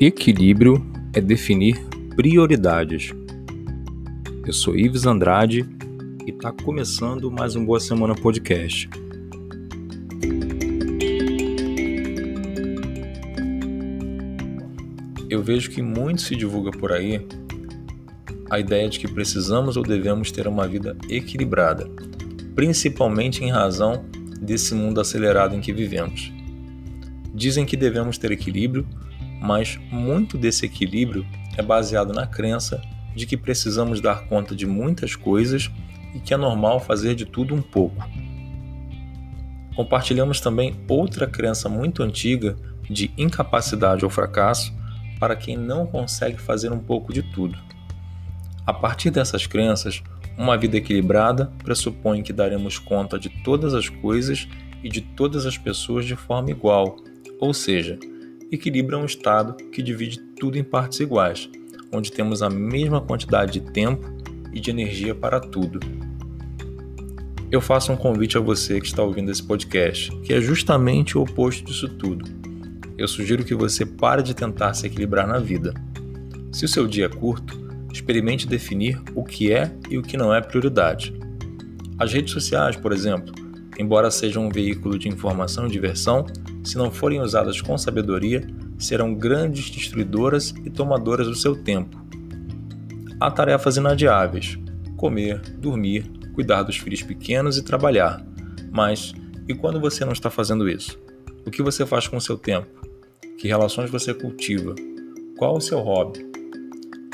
Equilíbrio é definir prioridades. Eu sou Ives Andrade e está começando mais um Boa Semana Podcast. Eu vejo que muito se divulga por aí a ideia de que precisamos ou devemos ter uma vida equilibrada, principalmente em razão desse mundo acelerado em que vivemos. Dizem que devemos ter equilíbrio, mas muito desse equilíbrio é baseado na crença de que precisamos dar conta de muitas coisas e que é normal fazer de tudo um pouco. Compartilhamos também outra crença muito antiga de incapacidade ou fracasso para quem não consegue fazer um pouco de tudo. A partir dessas crenças, uma vida equilibrada pressupõe que daremos conta de todas as coisas e de todas as pessoas de forma igual ou seja, equilíbrio é um estado que divide tudo em partes iguais, onde temos a mesma quantidade de tempo e de energia para tudo. Eu faço um convite a você que está ouvindo esse podcast, que é justamente o oposto disso tudo. Eu sugiro que você pare de tentar se equilibrar na vida. Se o seu dia é curto, experimente definir o que é e o que não é prioridade. As redes sociais, por exemplo, embora sejam um veículo de informação e diversão, se não forem usadas com sabedoria, serão grandes destruidoras e tomadoras do seu tempo. Há tarefas inadiáveis: comer, dormir, cuidar dos filhos pequenos e trabalhar. Mas e quando você não está fazendo isso? O que você faz com o seu tempo? Que relações você cultiva? Qual o seu hobby?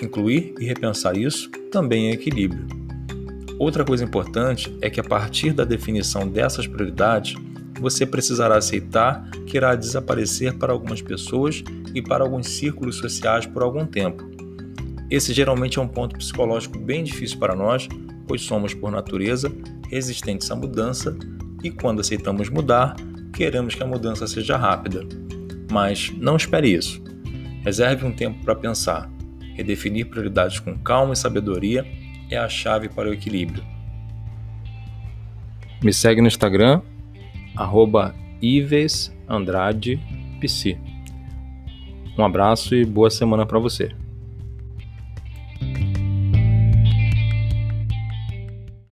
Incluir e repensar isso também é equilíbrio. Outra coisa importante é que a partir da definição dessas prioridades, você precisará aceitar que irá desaparecer para algumas pessoas e para alguns círculos sociais por algum tempo. Esse geralmente é um ponto psicológico bem difícil para nós, pois somos, por natureza, resistentes à mudança e, quando aceitamos mudar, queremos que a mudança seja rápida. Mas não espere isso. Reserve um tempo para pensar. Redefinir prioridades com calma e sabedoria é a chave para o equilíbrio. Me segue no Instagram, arroba Ives Andrade PC. Um abraço e boa semana para você.